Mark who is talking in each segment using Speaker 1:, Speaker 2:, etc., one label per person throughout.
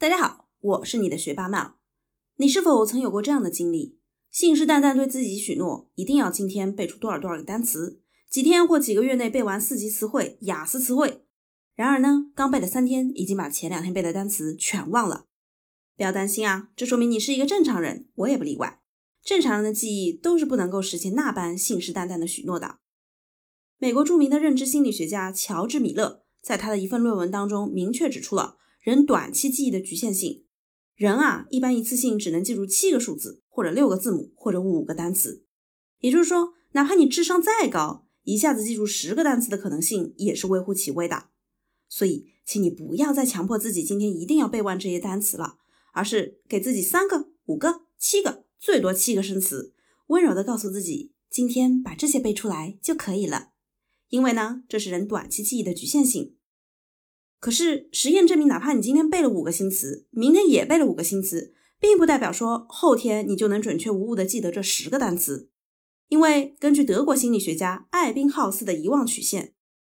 Speaker 1: 大家好，我是你的学霸曼。你是否曾有过这样的经历？信誓旦旦对自己许诺，一定要今天背出多少多少个单词，几天或几个月内背完四级词汇、雅思词汇。然而呢，刚背了三天，已经把前两天背的单词全忘了。不要担心啊，这说明你是一个正常人，我也不例外。正常人的记忆都是不能够实现那般信誓旦旦的许诺的。美国著名的认知心理学家乔治·米勒在他的一份论文当中明确指出了人短期记忆的局限性。人啊，一般一次性只能记住七个数字，或者六个字母，或者五个单词。也就是说，哪怕你智商再高，一下子记住十个单词的可能性也是微乎其微的。所以，请你不要再强迫自己今天一定要背完这些单词了，而是给自己三个、五个、七个，最多七个生词，温柔的告诉自己，今天把这些背出来就可以了。因为呢，这是人短期记忆的局限性。可是实验证明，哪怕你今天背了五个新词，明天也背了五个新词，并不代表说后天你就能准确无误的记得这十个单词。因为根据德国心理学家艾宾浩斯的遗忘曲线，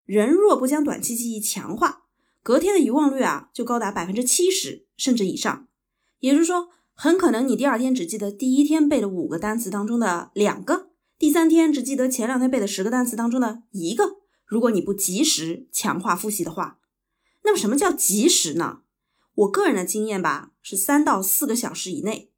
Speaker 1: 人若不将短期记忆强化，隔天的遗忘率啊就高达百分之七十甚至以上。也就是说，很可能你第二天只记得第一天背的五个单词当中的两个。第三天只记得前两天背的十个单词当中的一个，如果你不及时强化复习的话，那么什么叫及时呢？我个人的经验吧，是三到四个小时以内。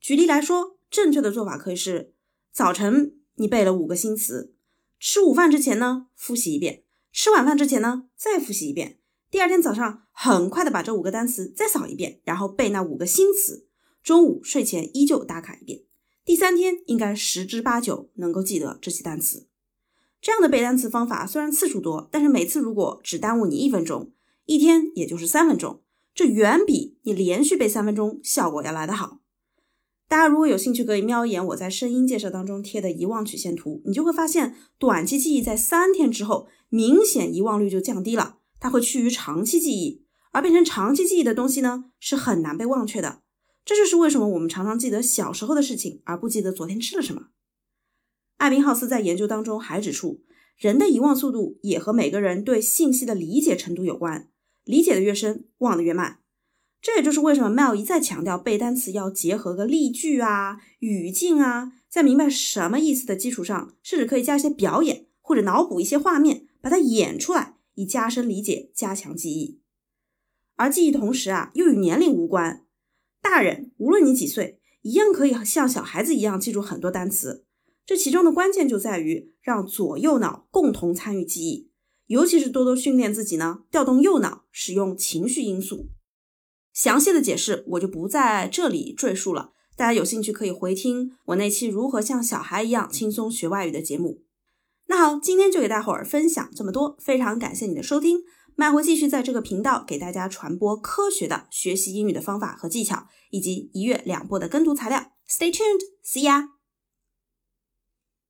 Speaker 1: 举例来说，正确的做法可以是：早晨你背了五个新词，吃午饭之前呢复习一遍，吃晚饭之前呢再复习一遍，第二天早上很快的把这五个单词再扫一遍，然后背那五个新词，中午睡前依旧打卡一遍。第三天应该十之八九能够记得这些单词。这样的背单词方法虽然次数多，但是每次如果只耽误你一分钟，一天也就是三分钟，这远比你连续背三分钟效果要来得好。大家如果有兴趣，可以瞄一眼我在声音介绍当中贴的遗忘曲线图，你就会发现短期记忆在三天之后明显遗忘率就降低了，它会趋于长期记忆，而变成长期记忆的东西呢是很难被忘却的。这就是为什么我们常常记得小时候的事情，而不记得昨天吃了什么。艾宾浩斯在研究当中还指出，人的遗忘速度也和每个人对信息的理解程度有关，理解的越深，忘的越慢。这也就是为什么 Mel 一再强调背单词要结合个例句啊、语境啊，在明白什么意思的基础上，甚至可以加一些表演或者脑补一些画面，把它演出来，以加深理解、加强记忆。而记忆同时啊，又与年龄无关。大人，无论你几岁，一样可以像小孩子一样记住很多单词。这其中的关键就在于让左右脑共同参与记忆，尤其是多多训练自己呢，调动右脑，使用情绪因素。详细的解释我就不在这里赘述了，大家有兴趣可以回听我那期如何像小孩一样轻松学外语的节目。那好，今天就给大伙儿分享这么多，非常感谢你的收听。麦会继续在这个频道给大家传播科学的学习英语的方法和技巧，以及一月两播的跟读材料。Stay tuned，see ya。